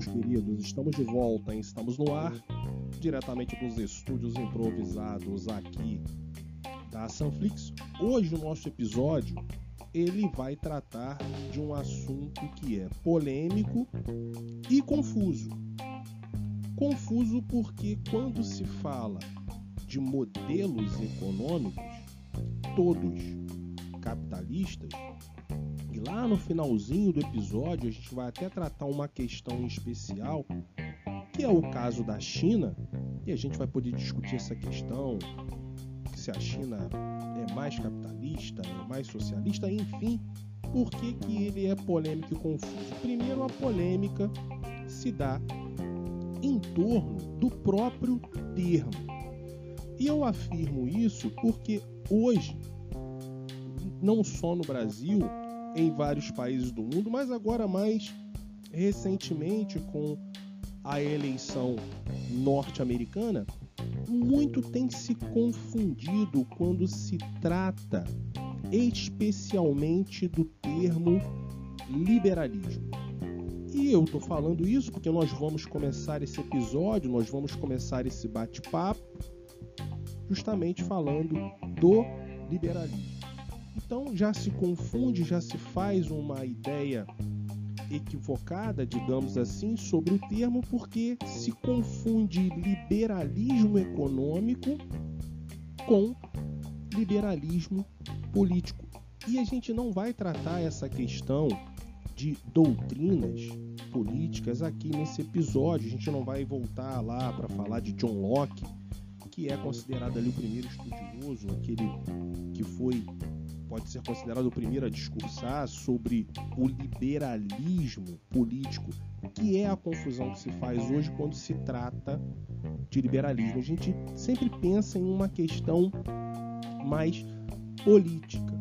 meus queridos? Estamos de volta, hein? estamos no ar, diretamente dos estúdios improvisados aqui da Sanflix. Hoje o nosso episódio ele vai tratar de um assunto que é polêmico e confuso. Confuso porque quando se fala de modelos econômicos, todos capitalistas, lá no finalzinho do episódio a gente vai até tratar uma questão especial, que é o caso da China, e a gente vai poder discutir essa questão, se a China é mais capitalista, é mais socialista, enfim, por que, que ele é polêmico e confuso? Primeiro, a polêmica se dá em torno do próprio termo. E eu afirmo isso porque hoje, não só no Brasil, em vários países do mundo, mas agora mais recentemente com a eleição norte-americana, muito tem se confundido quando se trata especialmente do termo liberalismo. E eu estou falando isso porque nós vamos começar esse episódio, nós vamos começar esse bate-papo justamente falando do liberalismo. Então já se confunde, já se faz uma ideia equivocada, digamos assim, sobre o termo, porque se confunde liberalismo econômico com liberalismo político. E a gente não vai tratar essa questão de doutrinas políticas aqui nesse episódio. A gente não vai voltar lá para falar de John Locke, que é considerado ali o primeiro estudioso, aquele que foi pode ser considerado o primeiro a discursar sobre o liberalismo político, que é a confusão que se faz hoje quando se trata de liberalismo. A gente sempre pensa em uma questão mais política.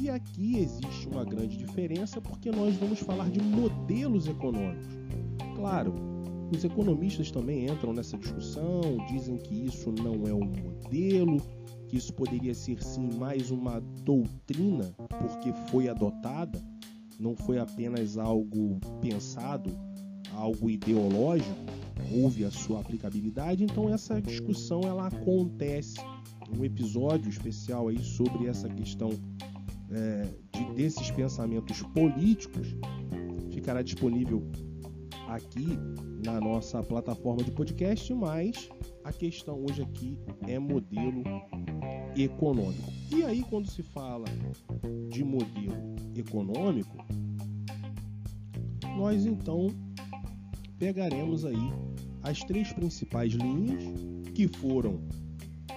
E aqui existe uma grande diferença porque nós vamos falar de modelos econômicos. Claro, os economistas também entram nessa discussão, dizem que isso não é um modelo, isso poderia ser sim mais uma doutrina, porque foi adotada, não foi apenas algo pensado, algo ideológico, houve a sua aplicabilidade, então essa discussão ela acontece. Um episódio especial aí sobre essa questão é, de, desses pensamentos políticos ficará disponível aqui na nossa plataforma de podcast, mas a questão hoje aqui é modelo econômico. E aí, quando se fala de modelo econômico, nós então pegaremos aí as três principais linhas que foram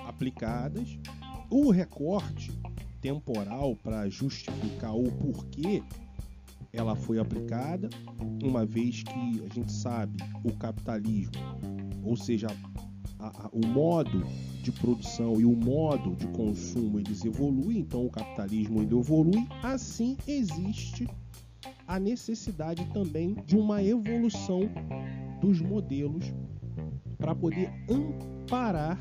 aplicadas, o recorte temporal para justificar o porquê ela foi aplicada, uma vez que a gente sabe o capitalismo, ou seja, a, a, o modo de produção e o modo de consumo eles evoluem, então o capitalismo ele evolui, assim existe a necessidade também de uma evolução dos modelos para poder amparar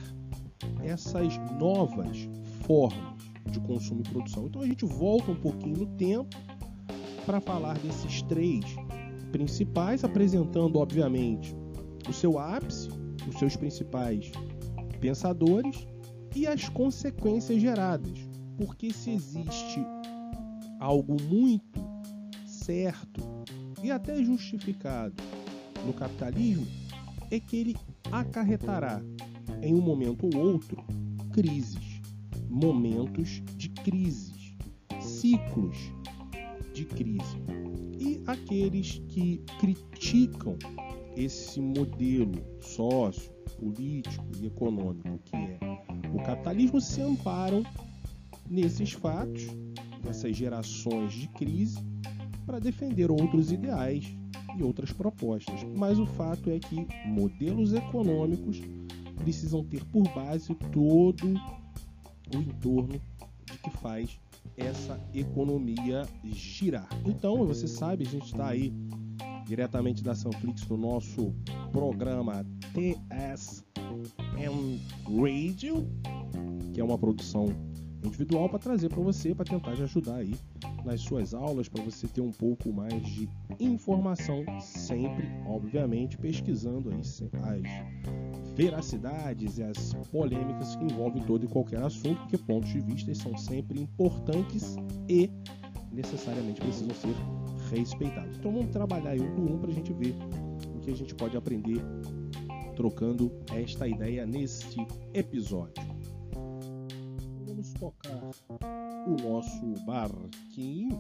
essas novas formas de consumo e produção. Então a gente volta um pouquinho no tempo para falar desses três principais, apresentando obviamente o seu ápice, os seus principais pensadores e as consequências geradas. Porque se existe algo muito certo e até justificado no capitalismo, é que ele acarretará em um momento ou outro crises, momentos de crises, ciclos de crise. E aqueles que criticam esse modelo sócio, político e econômico que é o capitalismo se amparam nesses fatos, nessas gerações de crise, para defender outros ideais e outras propostas. Mas o fato é que modelos econômicos precisam ter por base todo o entorno de que faz essa economia girar. Então, você sabe, a gente está aí diretamente da Sanflix no nosso programa TSM Radio, que é uma produção individual para trazer para você, para tentar te ajudar aí nas suas aulas para você ter um pouco mais de informação, sempre, obviamente, pesquisando aí as veracidades e as polêmicas que envolvem todo e qualquer assunto, porque pontos de vista são sempre importantes e necessariamente precisam ser respeitados. Então vamos trabalhar um por um para a gente ver o que a gente pode aprender trocando esta ideia neste episódio. Vamos tocar o nosso barquinho.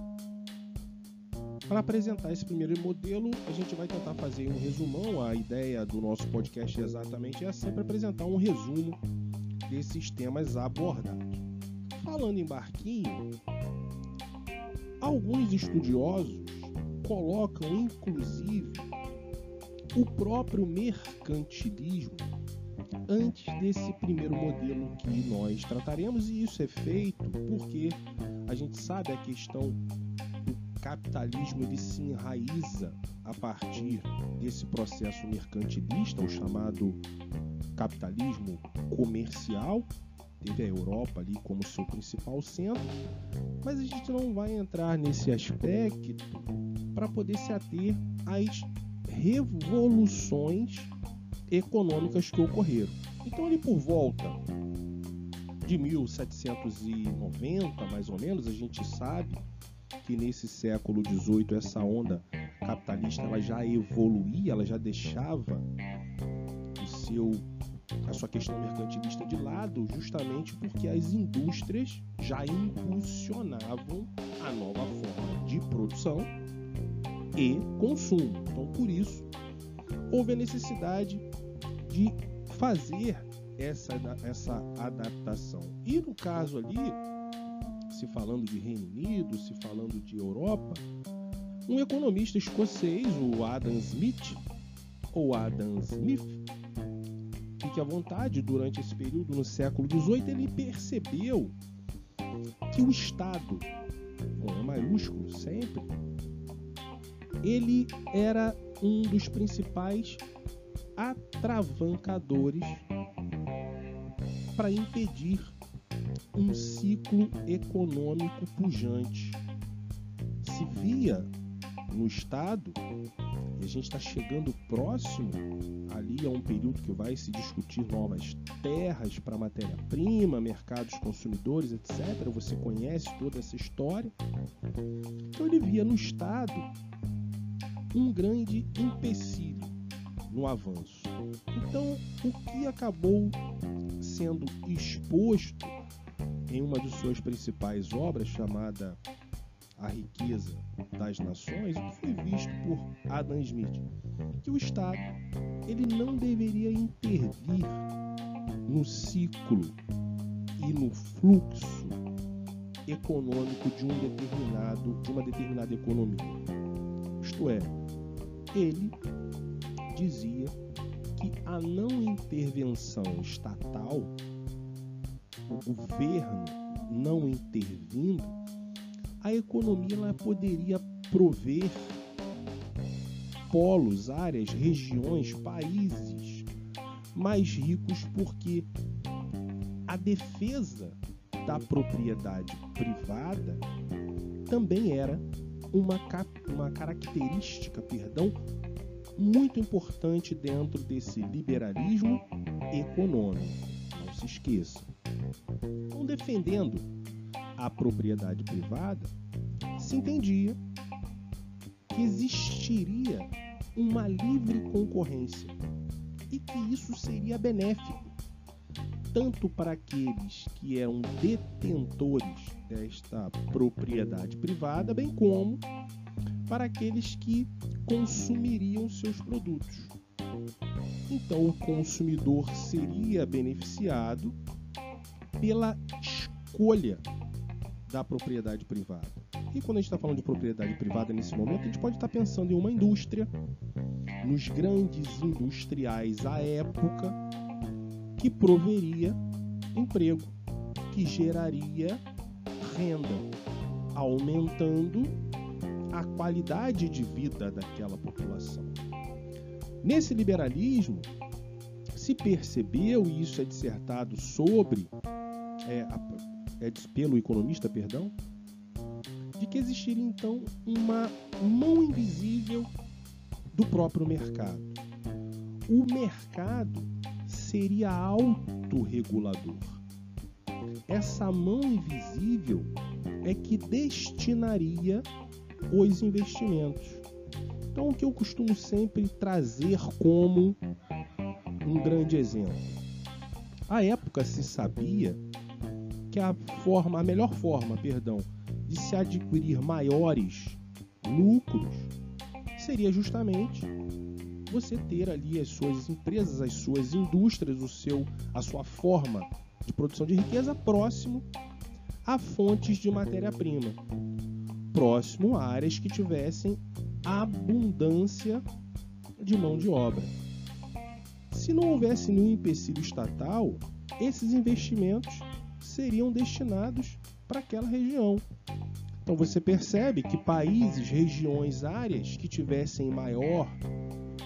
Para apresentar esse primeiro modelo, a gente vai tentar fazer um resumão. A ideia do nosso podcast é exatamente essa, sempre apresentar um resumo desses temas abordados. Falando em barquinho, alguns estudiosos colocam inclusive o próprio mercantilismo antes desse primeiro modelo que nós trataremos, e isso é feito porque a gente sabe a questão capitalismo ele se enraiza a partir desse processo mercantilista, o chamado capitalismo comercial, teve a Europa ali como seu principal centro, mas a gente não vai entrar nesse aspecto para poder se ater às revoluções econômicas que ocorreram. Então, ali por volta de 1790, mais ou menos, a gente sabe que nesse século XVIII essa onda capitalista ela já evoluía, ela já deixava o seu a sua questão mercantilista de lado, justamente porque as indústrias já impulsionavam a nova forma de produção e consumo. Então, por isso, houve a necessidade de fazer essa, essa adaptação. E no caso ali, se falando de Reino Unido, se falando de Europa, um economista escocês, o Adam Smith, ou Adam Smith, fique à vontade, durante esse período no século XVIII, ele percebeu que o Estado, com E maiúsculo sempre, ele era um dos principais atravancadores para impedir um ciclo econômico pujante. Se via no Estado, e a gente está chegando próximo ali a um período que vai se discutir novas terras para matéria-prima, mercados consumidores, etc. Você conhece toda essa história. Então ele via no Estado um grande empecilho no avanço. Então, o que acabou sendo exposto em uma de suas principais obras, chamada A Riqueza das Nações, que foi visto por Adam Smith, que o Estado ele não deveria intervir no ciclo e no fluxo econômico de um determinado de uma determinada economia. Isto é, ele dizia que a não intervenção estatal, o governo não intervindo, a economia ela poderia prover polos, áreas, regiões, países mais ricos, porque a defesa da propriedade privada também era uma, uma característica, perdão, muito importante dentro desse liberalismo econômico. Não se esqueça. Então, defendendo a propriedade privada, se entendia que existiria uma livre concorrência e que isso seria benéfico tanto para aqueles que eram detentores desta propriedade privada, bem como para aqueles que consumiriam seus produtos. Então, o consumidor seria beneficiado pela escolha da propriedade privada. E quando a gente está falando de propriedade privada nesse momento, a gente pode estar pensando em uma indústria, nos grandes industriais à época, que proveria emprego, que geraria renda, aumentando a qualidade de vida daquela população. Nesse liberalismo, se percebeu, e isso é dissertado sobre, é, pelo economista, perdão, de que existiria então uma mão invisível do próprio mercado. O mercado seria autorregulador. Essa mão invisível é que destinaria os investimentos. Então, o que eu costumo sempre trazer como um grande exemplo. À época se sabia que a forma, a melhor forma, perdão, de se adquirir maiores lucros seria justamente você ter ali as suas empresas, as suas indústrias, o seu, a sua forma de produção de riqueza próximo a fontes de matéria-prima, próximo a áreas que tivessem abundância de mão de obra. Se não houvesse nenhum empecilho estatal, esses investimentos seriam destinados para aquela região. Então você percebe que países, regiões, áreas que tivessem maior,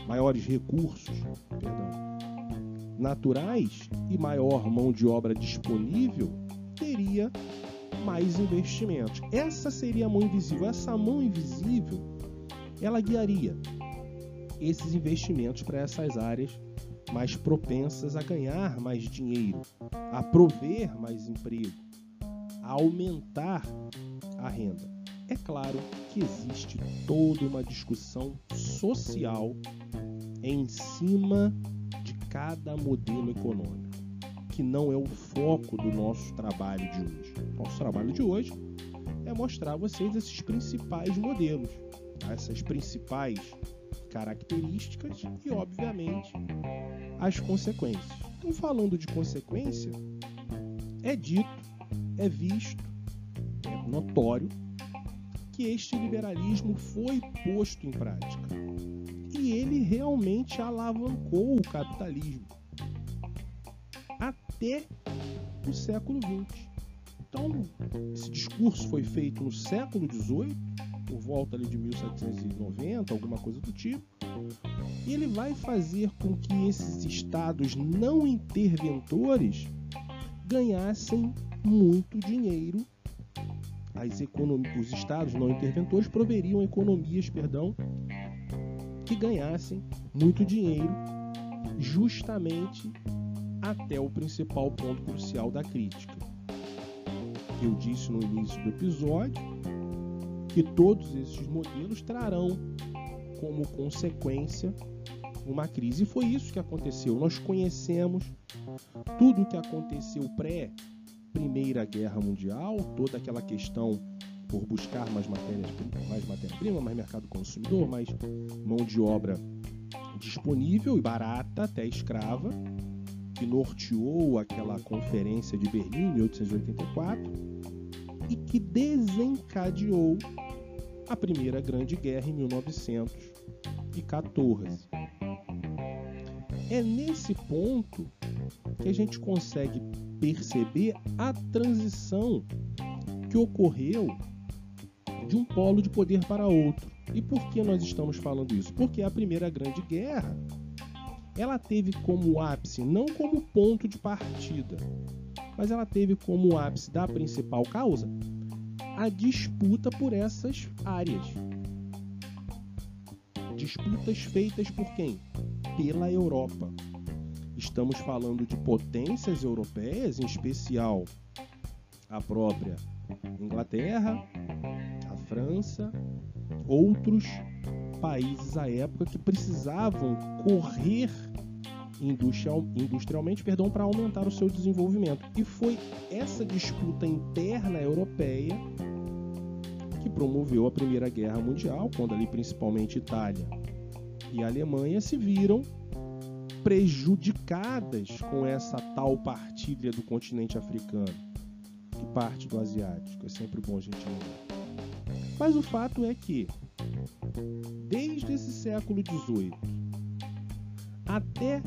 maiores recursos perdão, naturais e maior mão de obra disponível teria mais investimentos. Essa seria a mão invisível. Essa mão invisível, ela guiaria esses investimentos para essas áreas mais propensas a ganhar mais dinheiro, a prover mais emprego, a aumentar a renda. É claro que existe toda uma discussão social em cima de cada modelo econômico que não é o foco do nosso trabalho de hoje. Nosso trabalho de hoje é mostrar a vocês esses principais modelos, tá? essas principais características e, obviamente, as consequências. Então, falando de consequência, é dito, é visto, é notório que este liberalismo foi posto em prática e ele realmente alavancou o capitalismo até o século XX. Então, esse discurso foi feito no século XVIII, por volta ali de 1790, alguma coisa do tipo, e ele vai fazer com que esses estados não interventores ganhassem muito dinheiro. As os estados não interventores proveriam economias, perdão, que ganhassem muito dinheiro justamente até o principal ponto crucial da crítica. Eu disse no início do episódio que todos esses modelos trarão como consequência uma crise. E foi isso que aconteceu. Nós conhecemos tudo o que aconteceu pré Primeira Guerra Mundial, toda aquela questão por buscar mais matéria-prima, mais, matéria mais mercado consumidor, mais mão de obra disponível e barata, até escrava, que norteou aquela conferência de Berlim em 1884 e que desencadeou a Primeira Grande Guerra em 1914. É nesse ponto que a gente consegue perceber a transição que ocorreu de um polo de poder para outro. E por que nós estamos falando isso? Porque a Primeira Grande Guerra ela teve como ápice, não como ponto de partida, mas ela teve como ápice da principal causa a disputa por essas áreas. Disputas feitas por quem? Pela Europa. Estamos falando de potências europeias, em especial a própria Inglaterra, a França, outros países à época que precisavam correr industrial, industrialmente perdão, para aumentar o seu desenvolvimento. E foi essa disputa interna europeia que promoveu a Primeira Guerra Mundial, quando ali principalmente Itália e Alemanha se viram prejudicadas com essa tal partilha do continente africano e parte do asiático. É sempre bom a gente lembrar. Mas o fato é que desde esse século XVIII até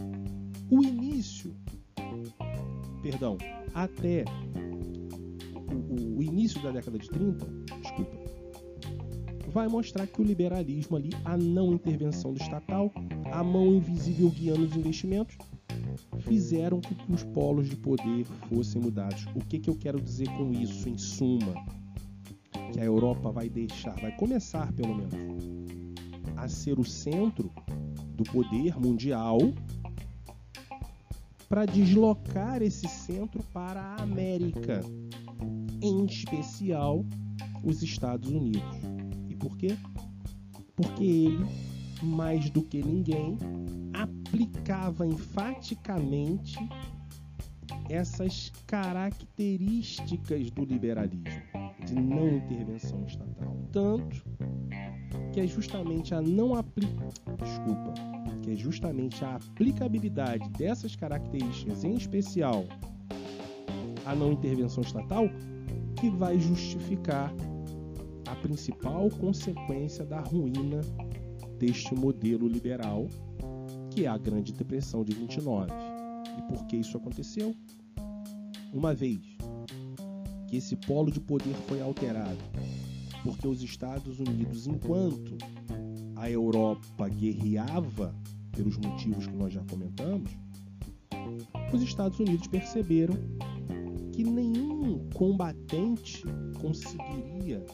o início, perdão, até o, o, início da década de 30, desculpa, vai mostrar que o liberalismo ali, a não intervenção do estatal, a mão invisível guiando os investimentos, fizeram com que os polos de poder fossem mudados. O que, que eu quero dizer com isso, em suma? que a Europa vai deixar, vai começar pelo menos, a ser o centro do poder mundial para deslocar esse centro para a América, em especial os Estados Unidos. E por quê? Porque ele, mais do que ninguém, aplicava enfaticamente essas características do liberalismo, de não intervenção estatal. Tanto que é justamente a não apli... desculpa, que é justamente a aplicabilidade dessas características, em especial a não intervenção estatal, que vai justificar a principal consequência da ruína deste modelo liberal, que é a Grande Depressão de 29. E por que isso aconteceu? Uma vez que esse polo de poder foi alterado, porque os Estados Unidos, enquanto a Europa guerreava pelos motivos que nós já comentamos, os Estados Unidos perceberam que nenhum combatente conseguiria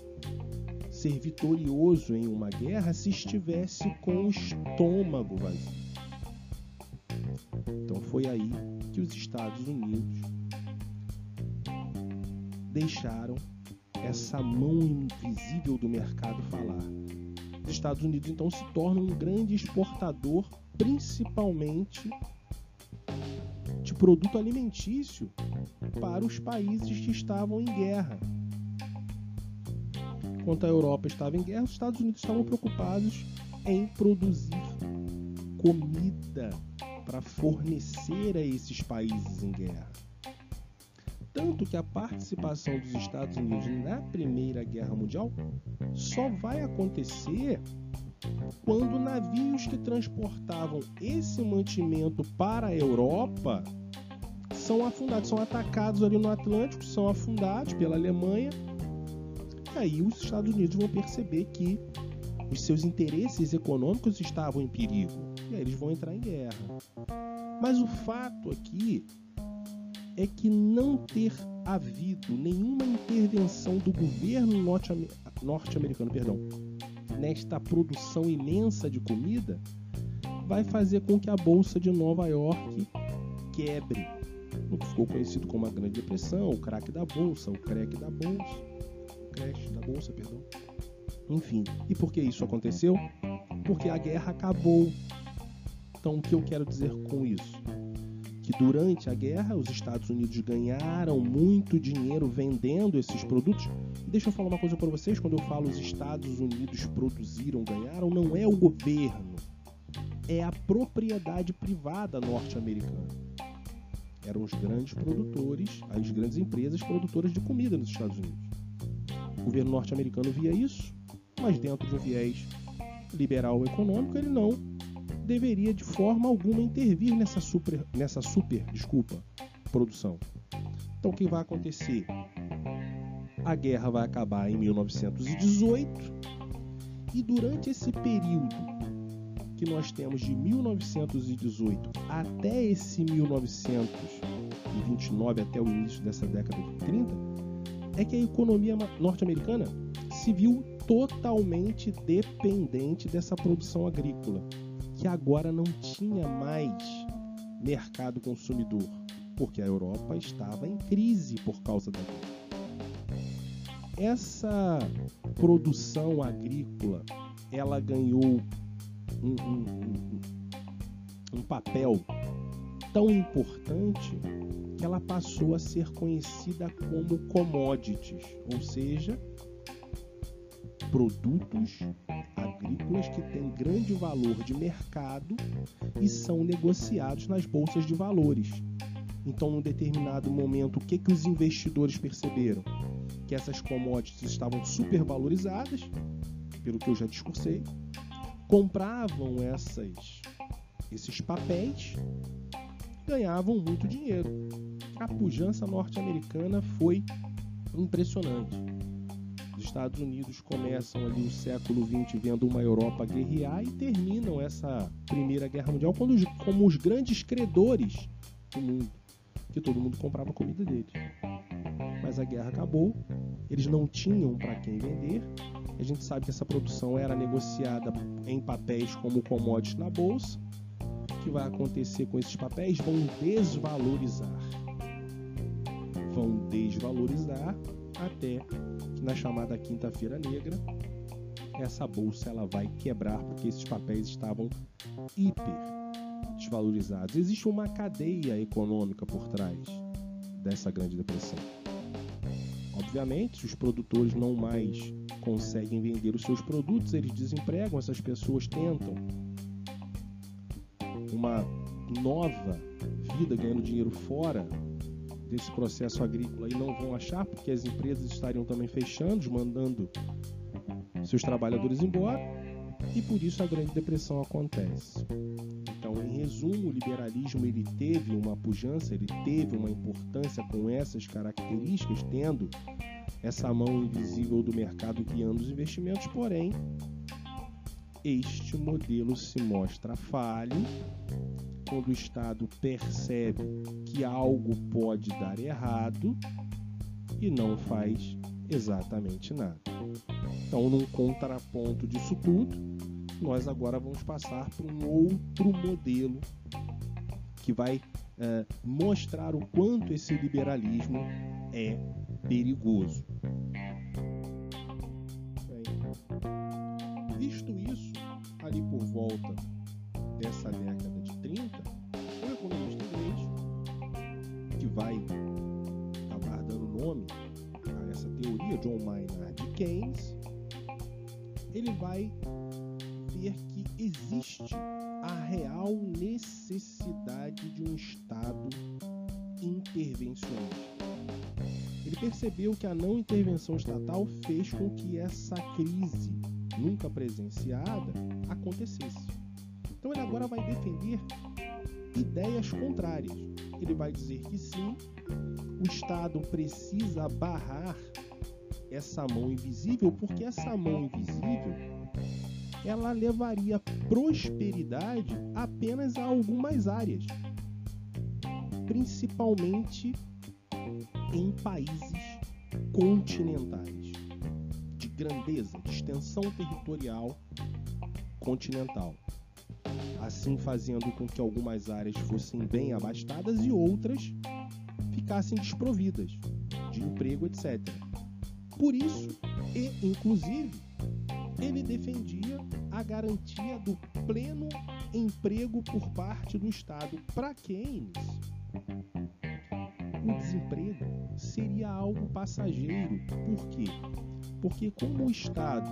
ser vitorioso em uma guerra se estivesse com o estômago vazio. Então foi aí que os Estados Unidos deixaram essa mão invisível do mercado falar. Os Estados Unidos então se tornam um grande exportador, principalmente de produto alimentício para os países que estavam em guerra. Enquanto a Europa estava em guerra, os Estados Unidos estavam preocupados em produzir comida para fornecer a esses países em guerra. Tanto que a participação dos Estados Unidos na Primeira Guerra Mundial só vai acontecer quando navios que transportavam esse mantimento para a Europa são afundados, são atacados ali no Atlântico, são afundados pela Alemanha. E aí os Estados Unidos vão perceber que os seus interesses econômicos estavam em perigo. E aí eles vão entrar em guerra. Mas o fato aqui é que não ter havido nenhuma intervenção do governo norte-americano, perdão, nesta produção imensa de comida, vai fazer com que a bolsa de Nova York quebre. O que ficou conhecido como a Grande Depressão, o crack da bolsa, o crack da bolsa, crash da bolsa, perdão. Enfim, e por que isso aconteceu? Porque a guerra acabou. Então, o que eu quero dizer com isso? Que durante a guerra os Estados Unidos ganharam muito dinheiro vendendo esses produtos. Deixa eu falar uma coisa para vocês: quando eu falo os Estados Unidos produziram, ganharam, não é o governo, é a propriedade privada norte-americana. Eram os grandes produtores, as grandes empresas produtoras de comida nos Estados Unidos. O governo norte-americano via isso, mas dentro de um viés liberal econômico, ele não deveria de forma alguma intervir nessa super, nessa super, desculpa, produção. Então o que vai acontecer? A guerra vai acabar em 1918 e durante esse período que nós temos de 1918 até esse 1929 até o início dessa década de 30 é que a economia norte-americana se viu totalmente dependente dessa produção agrícola que agora não tinha mais mercado consumidor, porque a Europa estava em crise por causa da guerra. Essa produção agrícola, ela ganhou um, um, um, um papel tão importante que ela passou a ser conhecida como commodities, ou seja, produtos agrícolas que têm grande valor de mercado e são negociados nas bolsas de valores. Então, num determinado momento, o que, que os investidores perceberam? Que essas commodities estavam supervalorizadas, pelo que eu já discursei, compravam essas, esses papéis, ganhavam muito dinheiro. A pujança norte-americana foi impressionante. Estados Unidos começam ali o século XX vendo uma Europa guerrear e terminam essa Primeira Guerra Mundial quando, como os grandes credores do mundo, que todo mundo comprava comida deles. Mas a guerra acabou eles não tinham para quem vender. A gente sabe que essa produção era negociada em papéis como commodities na bolsa. O que vai acontecer com esses papéis? Vão desvalorizar. Vão desvalorizar até que na chamada quinta-feira negra essa bolsa ela vai quebrar porque esses papéis estavam hiper desvalorizados. Existe uma cadeia econômica por trás dessa Grande Depressão. Obviamente, os produtores não mais conseguem vender os seus produtos, eles desempregam, essas pessoas tentam uma nova vida ganhando dinheiro fora desse processo agrícola e não vão achar porque as empresas estariam também fechando, mandando seus trabalhadores embora e por isso a Grande Depressão acontece. Então, em resumo, o liberalismo ele teve uma pujança, ele teve uma importância com essas características, tendo essa mão invisível do mercado guiando os investimentos, porém, este modelo se mostra falho quando o Estado percebe que algo pode dar errado e não faz exatamente nada. Então, num contraponto disso tudo, nós agora vamos passar para um outro modelo que vai é, mostrar o quanto esse liberalismo é perigoso. Visto isso, ali por volta dessa década de 30, um economista inglês que vai acabar dando nome a essa teoria, John Maynard Keynes, ele vai ver que existe a real necessidade de um Estado intervencionista. Ele percebeu que a não intervenção estatal fez com que essa crise nunca presenciada acontecesse. Então ele agora vai defender ideias contrárias. Ele vai dizer que sim, o Estado precisa barrar essa mão invisível, porque essa mão invisível ela levaria prosperidade apenas a algumas áreas, principalmente em países continentais, grandeza, de extensão territorial continental. Assim fazendo com que algumas áreas fossem bem abastadas e outras ficassem desprovidas de emprego, etc. Por isso, e inclusive, ele defendia a garantia do pleno emprego por parte do Estado. Para Keynes, o desemprego seria algo passageiro. Por quê? Porque como o Estado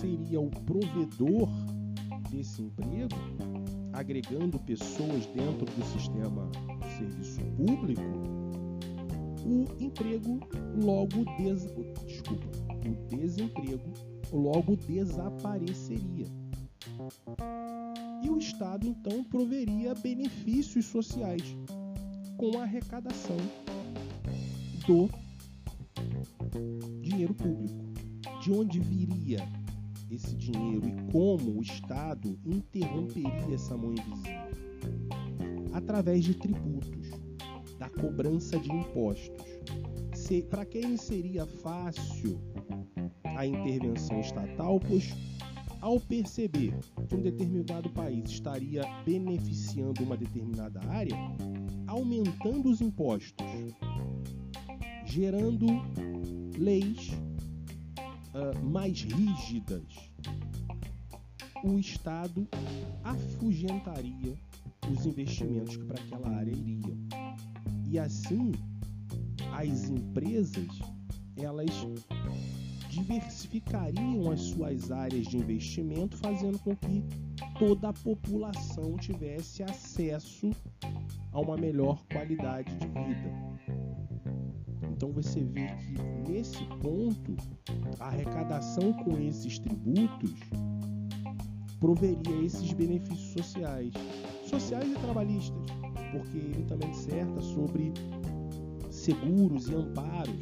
seria o provedor desse emprego, agregando pessoas dentro do sistema de serviço público, o emprego logo des... desculpa, o desemprego logo desapareceria. E o Estado então proveria benefícios sociais com a arrecadação do dinheiro público. De onde viria esse dinheiro e como o Estado interromperia essa mão invisível? Através de tributos da cobrança de impostos. Para quem seria fácil a intervenção estatal, pois ao perceber que um determinado país estaria beneficiando uma determinada área, aumentando os impostos, gerando leis uh, mais rígidas, o Estado afugentaria os investimentos que para aquela área iriam. E assim, as empresas elas diversificariam as suas áreas de investimento, fazendo com que toda a população tivesse acesso a uma melhor qualidade de vida. Então você vê que nesse ponto a arrecadação com esses tributos proveria esses benefícios sociais, sociais e trabalhistas porque ele também disserta sobre seguros e amparos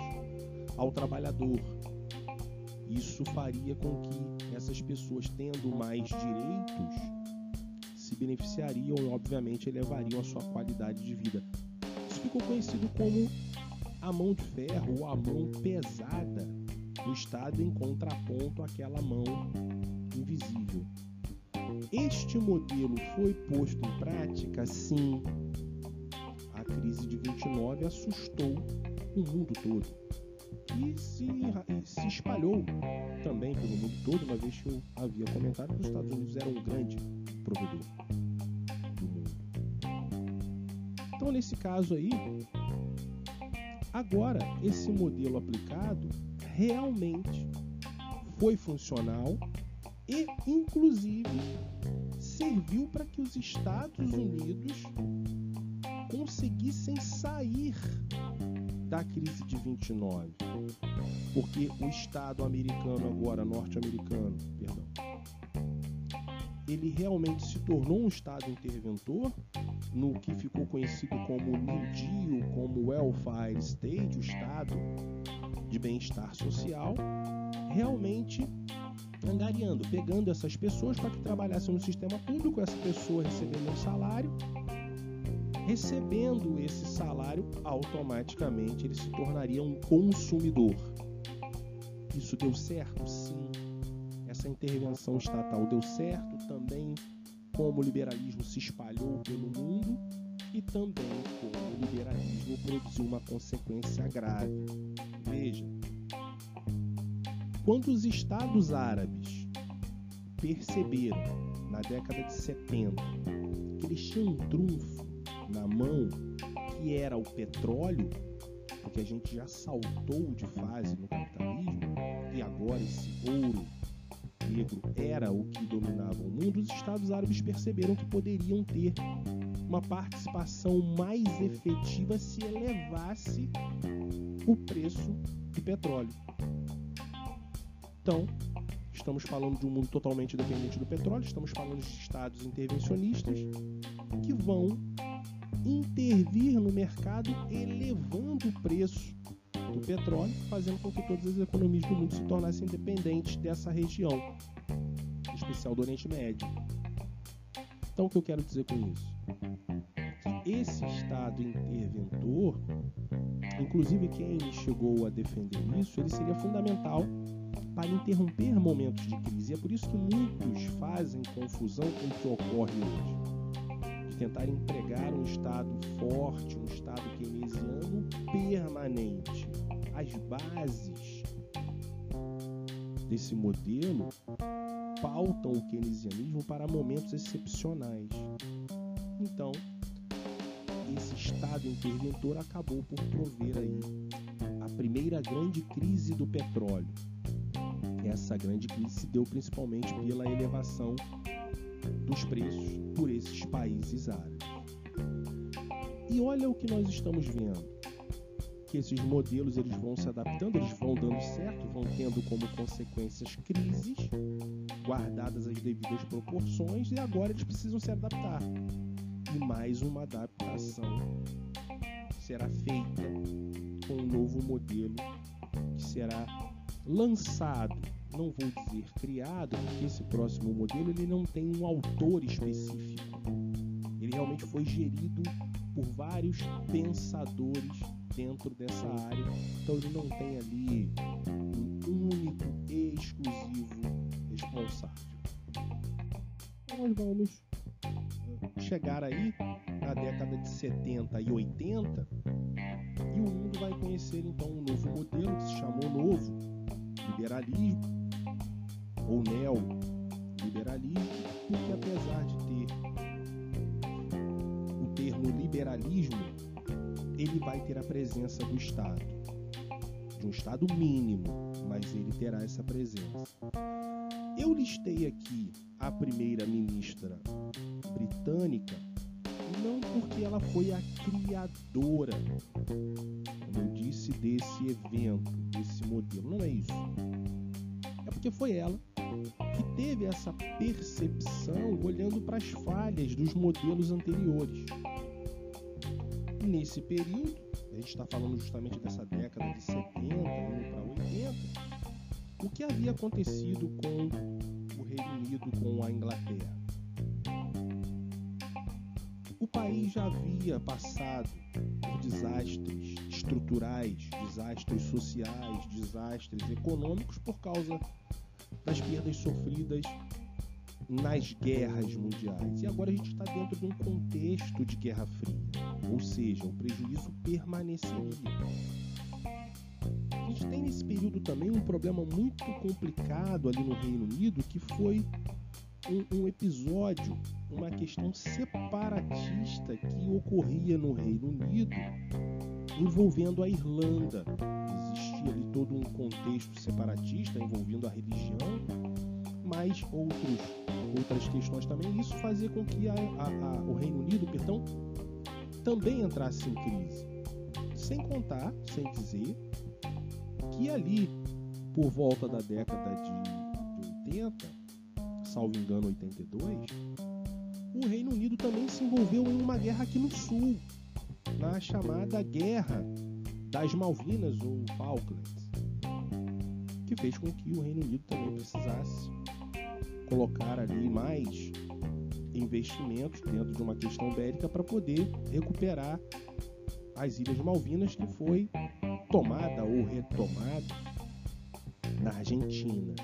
ao trabalhador. Isso faria com que essas pessoas, tendo mais direitos, se beneficiariam e, obviamente, elevariam a sua qualidade de vida. Isso ficou conhecido como a mão de ferro ou a mão pesada do Estado em contraponto àquela mão invisível. Este modelo foi posto em prática? Sim. A crise de 29 assustou o mundo todo e se, se espalhou também pelo mundo todo, uma vez que eu havia comentado que os Estados Unidos eram um grande provedor do mundo. Então, nesse caso aí, agora esse modelo aplicado realmente foi funcional e, inclusive, serviu para que os Estados Unidos conseguissem sair da crise de 29. Porque o Estado americano, agora norte-americano, perdão, ele realmente se tornou um Estado interventor no que ficou conhecido como New Deal, como Welfare State, o Estado de bem-estar social, realmente angariando, pegando essas pessoas para que trabalhassem no sistema público, essa pessoa recebendo um salário recebendo esse salário, automaticamente ele se tornaria um consumidor. Isso deu certo? Sim. Essa intervenção estatal deu certo também, como o liberalismo se espalhou pelo mundo e também como o liberalismo produziu uma consequência grave. Veja, quando os estados árabes perceberam, na década de 70, que eles tinham um trunfo na mão, que era o petróleo, porque a gente já saltou de fase no capitalismo e agora esse ouro negro era o que dominava o mundo, os Estados Árabes perceberam que poderiam ter uma participação mais efetiva se elevasse o preço do petróleo. Então, estamos falando de um mundo totalmente dependente do petróleo, estamos falando de estados intervencionistas que vão intervir no mercado elevando o preço do petróleo, fazendo com que todas as economias do mundo se tornassem dependentes dessa região, em especial do Oriente Médio. Então, o que eu quero dizer com isso? Que esse Estado interventor, inclusive quem chegou a defender isso, ele seria fundamental para interromper momentos de crise. E é por isso que muitos fazem confusão com o que ocorre hoje tentar empregar um Estado forte, um Estado keynesiano permanente. As bases desse modelo pautam o keynesianismo para momentos excepcionais. Então, esse Estado interventor acabou por prover aí a primeira grande crise do petróleo. Essa grande crise se deu principalmente pela elevação dos preços por esses países árabes. E olha o que nós estamos vendo, que esses modelos eles vão se adaptando, eles vão dando certo, vão tendo como consequências crises guardadas as devidas proporções e agora eles precisam se adaptar. E mais uma adaptação será feita com um novo modelo que será lançado não vou dizer criado, porque esse próximo modelo ele não tem um autor específico. Ele realmente foi gerido por vários pensadores dentro dessa área, então ele não tem ali um único exclusivo responsável. Então nós vamos chegar aí na década de 70 e 80 e o mundo vai conhecer então um novo modelo que se chamou novo liberalismo ou neoliberalismo, porque apesar de ter o termo liberalismo, ele vai ter a presença do Estado, de um Estado mínimo, mas ele terá essa presença. Eu listei aqui a primeira ministra britânica não porque ela foi a criadora, como eu disse, desse evento, desse modelo. Não é isso. É porque foi ela que teve essa percepção olhando para as falhas dos modelos anteriores. Nesse período, a gente está falando justamente dessa década de 70, indo para 80, o que havia acontecido com o Reino Unido, com a Inglaterra? O país já havia passado por desastres estruturais, desastres sociais, desastres econômicos por causa das perdas sofridas nas guerras mundiais. E agora a gente está dentro de um contexto de Guerra Fria, ou seja, o prejuízo permaneceria. A gente tem nesse período também um problema muito complicado ali no Reino Unido, que foi um, um episódio, uma questão separatista que ocorria no Reino Unido envolvendo a Irlanda. Existia ali todo um contexto separatista envolvendo a religião, mas outros, outras questões também. Isso fazia com que a, a, a, o Reino Unido, perdão, também entrasse em crise. Sem contar, sem dizer, que ali, por volta da década de, de 80, salvo engano 82, o Reino Unido também se envolveu em uma guerra aqui no sul, na chamada Guerra das Malvinas ou Falklands, que fez com que o Reino Unido também precisasse colocar ali mais investimentos dentro de uma questão bélica para poder recuperar as Ilhas Malvinas que foi tomada ou retomada na Argentina.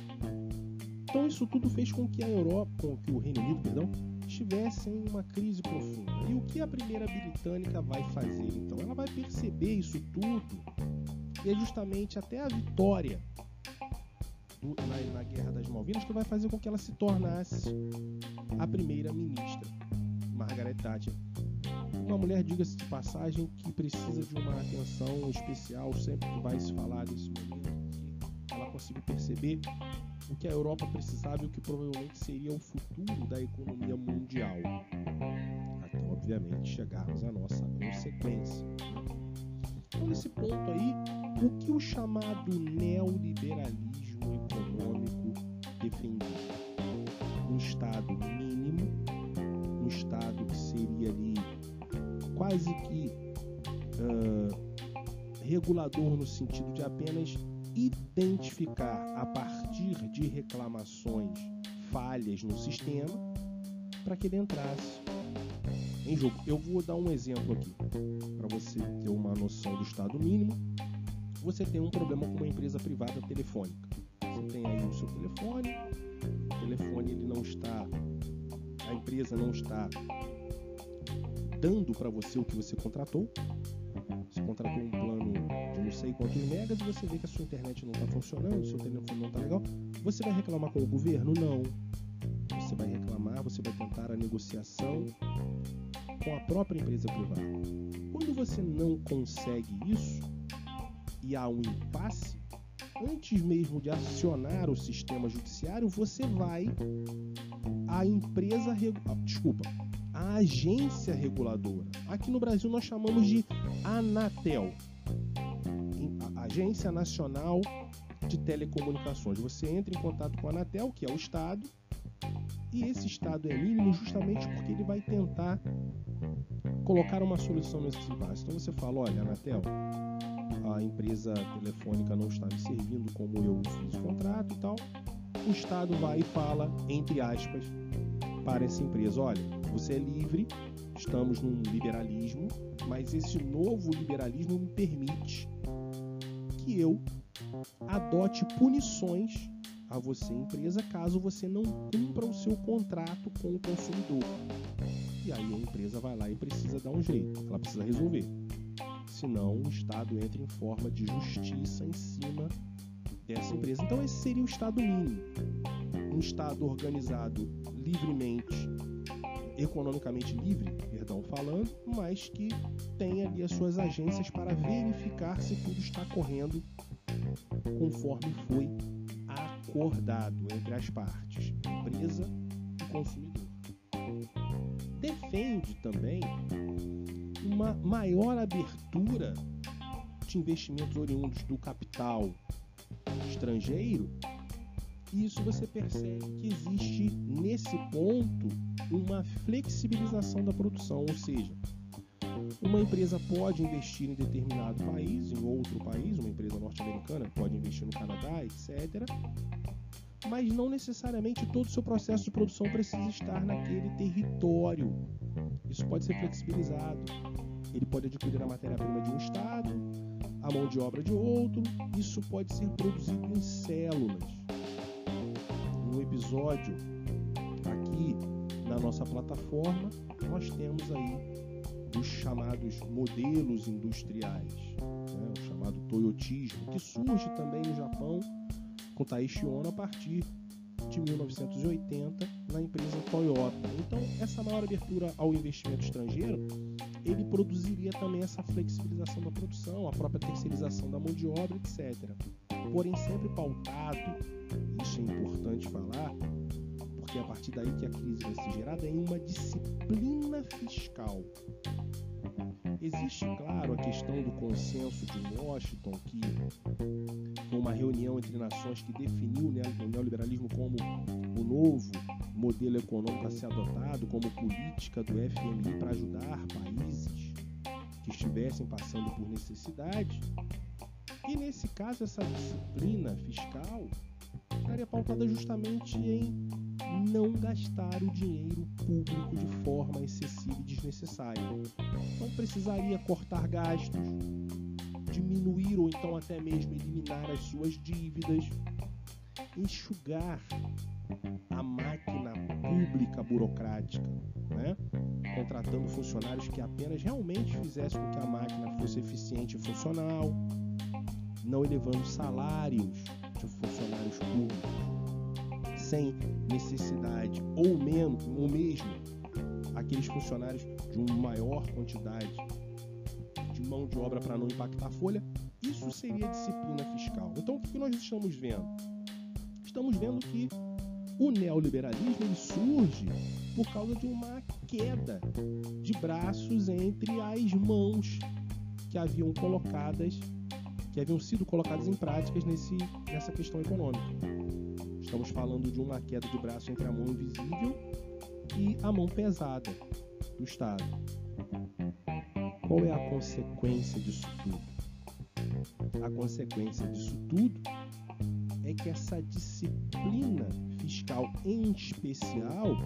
Então isso tudo fez com que a Europa, com que o Reino Unido, perdão, estivesse em uma crise profunda. E o que a primeira britânica vai fazer então? Ela vai perceber isso tudo e é justamente até a vitória do, na, na, Guerra das Malvinas que vai fazer com que ela se tornasse a primeira ministra, Margaret Thatcher. Uma mulher, diga-se de passagem, que precisa de uma atenção especial sempre que vai se falar desse momento, que ela conseguiu perceber o que a Europa precisava e o que provavelmente seria o futuro da economia mundial. Até, obviamente, chegarmos à nossa consequência. Então, nesse ponto aí, o que o chamado neoliberalismo econômico defendia? Um Estado mínimo, um Estado que seria ali quase que uh, regulador no sentido de apenas identificar a partir de reclamações falhas no sistema para que ele entrasse em jogo. Eu vou dar um exemplo aqui para você ter uma noção do estado mínimo. Você tem um problema com uma empresa privada telefônica. Tem aí o seu telefone, o telefone ele não está, a empresa não está dando para você o que você contratou. Você contratou um plano de não sei quantos megas e você vê que a sua internet não está funcionando, o seu telefone não está legal. Você vai reclamar com o governo? Não. Você vai reclamar, você vai tentar a negociação com a própria empresa privada. Quando você não consegue isso e há um impasse, antes mesmo de acionar o sistema judiciário, você vai à empresa, desculpa, a agência reguladora. Aqui no Brasil nós chamamos de Anatel, Agência Nacional de Telecomunicações. Você entra em contato com a Anatel, que é o Estado, e esse Estado é mínimo justamente porque ele vai tentar colocar uma solução nesse impasse. Então você fala, olha, Anatel, a empresa telefônica não está me servindo como eu fiz o contrato e tal. O Estado vai e fala, entre aspas, para essa empresa: olha, você é livre, estamos num liberalismo, mas esse novo liberalismo me permite que eu adote punições a você, empresa, caso você não cumpra o seu contrato com o consumidor. E aí a empresa vai lá e precisa dar um jeito, ela precisa resolver. Senão o Estado entra em forma de justiça em cima dessa empresa. Então esse seria o Estado mínimo. Um Estado organizado livremente, economicamente livre, perdão, falando, mas que tem ali as suas agências para verificar se tudo está correndo conforme foi acordado entre as partes, empresa e consumidor. Defende também uma maior abertura de investimentos oriundos do capital estrangeiro isso você percebe que existe nesse ponto uma flexibilização da produção, ou seja, uma empresa pode investir em determinado país, em outro país, uma empresa norte-americana pode investir no Canadá, etc. Mas não necessariamente todo o seu processo de produção precisa estar naquele território. Isso pode ser flexibilizado. Ele pode adquirir a matéria-prima de um estado, a mão de obra de outro. Isso pode ser produzido em células. No episódio aqui na nossa plataforma, nós temos aí os chamados modelos industriais, né? o chamado toyotismo, que surge também no Japão com Taishi Ono a partir de 1980 na empresa Toyota. Então, essa maior abertura ao investimento estrangeiro, ele produziria também essa flexibilização da produção, a própria terceirização da mão de obra, etc. Porém, sempre pautado, isso é importante falar, porque é a partir daí que a crise vai ser gerada, em uma disciplina fiscal. Existe, claro, a questão do consenso de Washington, que foi uma reunião entre nações que definiu o neoliberalismo como o novo modelo econômico a ser adotado, como política do FMI para ajudar países que estivessem passando por necessidade. E nesse caso, essa disciplina fiscal estaria pautada justamente em não gastar o dinheiro público de forma excessiva e desnecessária. Então precisaria cortar gastos, diminuir ou então até mesmo eliminar as suas dívidas, enxugar a máquina pública burocrática, né? contratando funcionários que apenas realmente fizessem com que a máquina fosse eficiente e funcional, não elevando salários de funcionários públicos sem necessidade, ou, menos, ou mesmo aqueles funcionários de uma maior quantidade de mão de obra para não impactar a folha, isso seria disciplina fiscal. Então, o que nós estamos vendo? Estamos vendo que o neoliberalismo surge por causa de uma queda de braços entre as mãos que haviam colocadas, que haviam sido colocadas em práticas nesse, nessa questão econômica. Estamos falando de uma queda de braço entre a mão invisível e a mão pesada do Estado. Qual é a consequência disso tudo? A consequência disso tudo é que essa disciplina fiscal em especial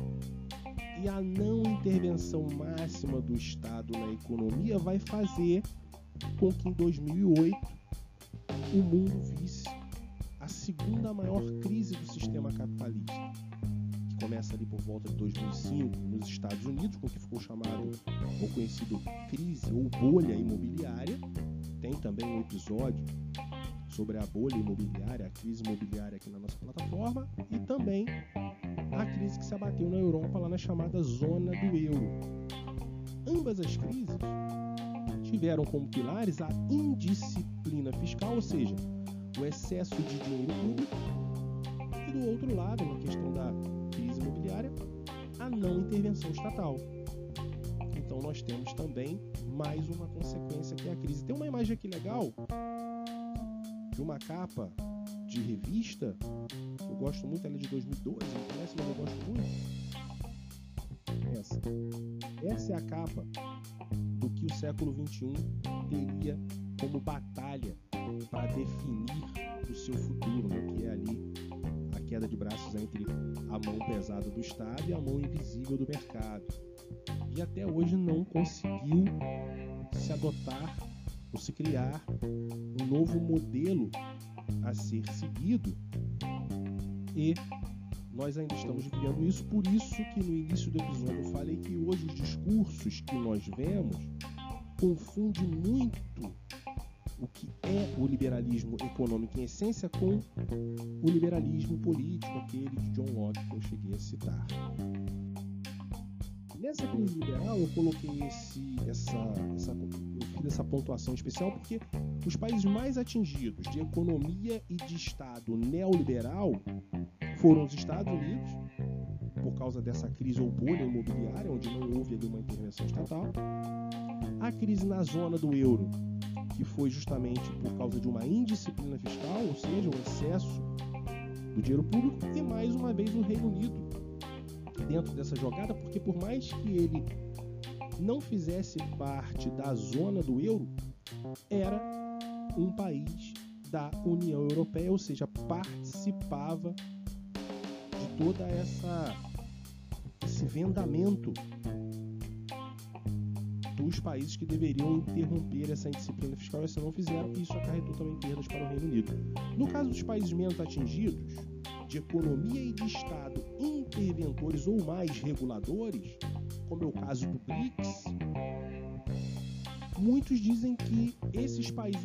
e a não intervenção máxima do Estado na economia vai fazer com que em 2008 o mundo segunda maior crise do sistema capitalista, que começa ali por volta de 2005 nos Estados Unidos, com o que ficou chamado ou conhecido crise ou bolha imobiliária. Tem também um episódio sobre a bolha imobiliária, a crise imobiliária aqui na nossa plataforma, e também a crise que se abateu na Europa, lá na chamada zona do euro. Ambas as crises tiveram como pilares a indisciplina fiscal, ou seja, o excesso de dinheiro público, e do outro lado, na questão da crise imobiliária, a não intervenção estatal. Então nós temos também mais uma consequência que é a crise. Tem uma imagem aqui legal de uma capa de revista, eu gosto muito, ela é de 2012, não parece, mas eu gosto muito. Essa. Essa é a capa do que o século XXI teria como batalha para definir o seu futuro, né? que é ali a queda de braços entre a mão pesada do Estado e a mão invisível do mercado. E até hoje não conseguiu se adotar ou se criar um novo modelo a ser seguido e nós ainda estamos vivendo isso, por isso que no início do episódio eu falei que hoje os discursos que nós vemos confundem muito o que é o liberalismo econômico em essência com o liberalismo político, aquele de John Locke que eu cheguei a citar. Nessa crise liberal eu coloquei esse, essa, essa, eu fiz essa pontuação especial porque os países mais atingidos de economia e de Estado neoliberal foram os Estados Unidos, por causa dessa crise ou bolha imobiliária, onde não houve ali uma intervenção estatal, a crise na zona do euro, que foi justamente por causa de uma indisciplina fiscal, ou seja, o excesso do dinheiro público, e mais uma vez o Reino Unido dentro dessa jogada, porque por mais que ele não fizesse parte da zona do euro, era um país da União Europeia, ou seja, participava de toda essa esse vendamento os países que deveriam interromper essa indisciplina fiscal se não fizeram, e isso acarretou também perdas para o Reino Unido. No caso dos países menos atingidos, de economia e de Estado interventores ou mais reguladores, como é o caso do BRICS, muitos dizem que esses países,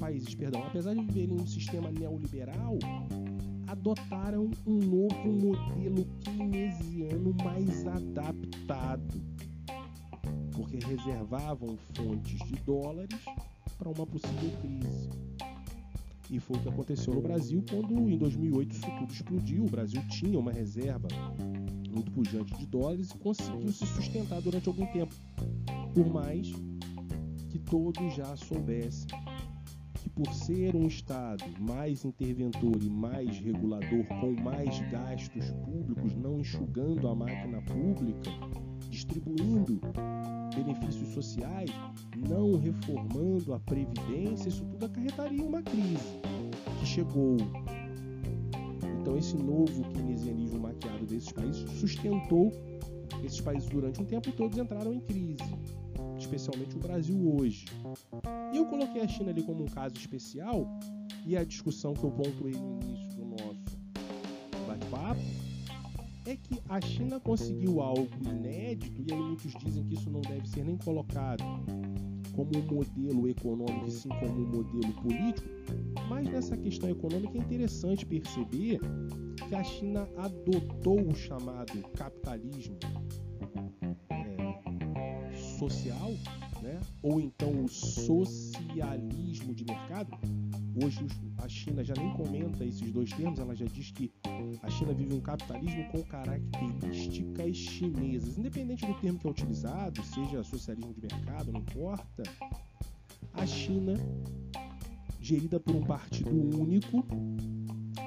países perdão, apesar de viverem um sistema neoliberal, adotaram um novo modelo keynesiano mais adaptado, porque reservavam fontes de dólares para uma possível crise. E foi o que aconteceu no Brasil quando, em 2008, isso tudo explodiu. O Brasil tinha uma reserva muito pujante de dólares e conseguiu se sustentar durante algum tempo. Por mais que todos já soubessem que, por ser um Estado mais interventor e mais regulador, com mais gastos públicos, não enxugando a máquina pública, distribuindo benefícios sociais, não reformando a previdência, isso tudo acarretaria uma crise que chegou. Então esse novo keynesianismo maquiado desses países sustentou esses países durante um tempo e todos entraram em crise, especialmente o Brasil hoje. E eu coloquei a China ali como um caso especial e a discussão que eu pontuei no início é que a China conseguiu algo inédito, e aí muitos dizem que isso não deve ser nem colocado como um modelo econômico, e sim como um modelo político, mas nessa questão econômica é interessante perceber que a China adotou o chamado capitalismo é, social, né? ou então o socialismo de mercado, Hoje a China já nem comenta esses dois termos, ela já diz que a China vive um capitalismo com características chinesas. Independente do termo que é utilizado, seja socialismo de mercado, não importa, a China, gerida por um partido único,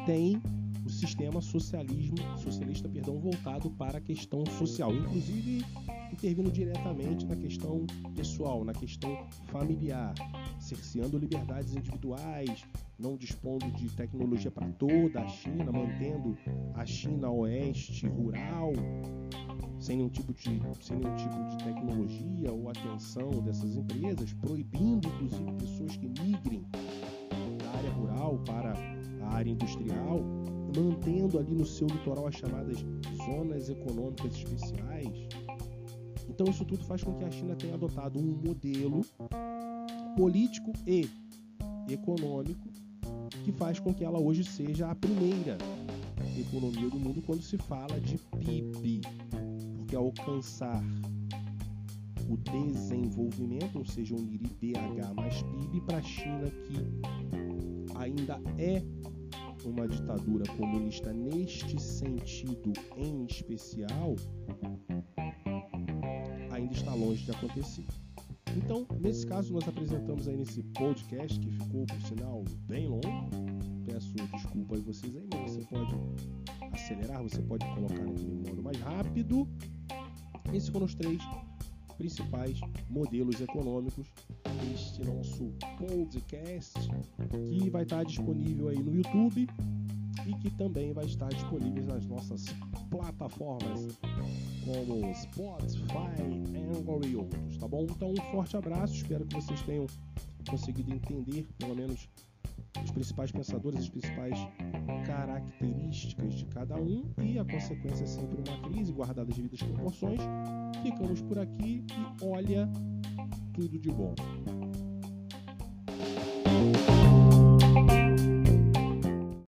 tem o sistema socialismo, socialista perdão, voltado para a questão social, inclusive intervindo diretamente na questão pessoal, na questão familiar cerceando liberdades individuais, não dispondo de tecnologia para toda a China, mantendo a China oeste rural, sem nenhum tipo de, sem nenhum tipo de tecnologia ou atenção dessas empresas, proibindo inclusive pessoas que migrem da área rural para a área industrial, mantendo ali no seu litoral as chamadas zonas econômicas especiais. Então isso tudo faz com que a China tenha adotado um modelo político e econômico que faz com que ela hoje seja a primeira economia do mundo quando se fala de PIB, porque alcançar o desenvolvimento, ou seja, unir IDH mais PIB para a China que ainda é uma ditadura comunista neste sentido em especial, ainda está longe de acontecer. Então, nesse caso, nós apresentamos aí nesse podcast, que ficou, por sinal, bem longo. Peço desculpa a vocês aí, mas você pode acelerar, você pode colocar naquele modo mais rápido. Esses foram os três principais modelos econômicos deste nosso podcast, que vai estar disponível aí no YouTube e que também vai estar disponível nas nossas plataformas como Spotify, Anchor e outros, tá bom? Então, um forte abraço, espero que vocês tenham conseguido entender, pelo menos, os principais pensadores, as principais características de cada um e a consequência é sempre uma crise guardada as devidas proporções. Ficamos por aqui e olha tudo de bom.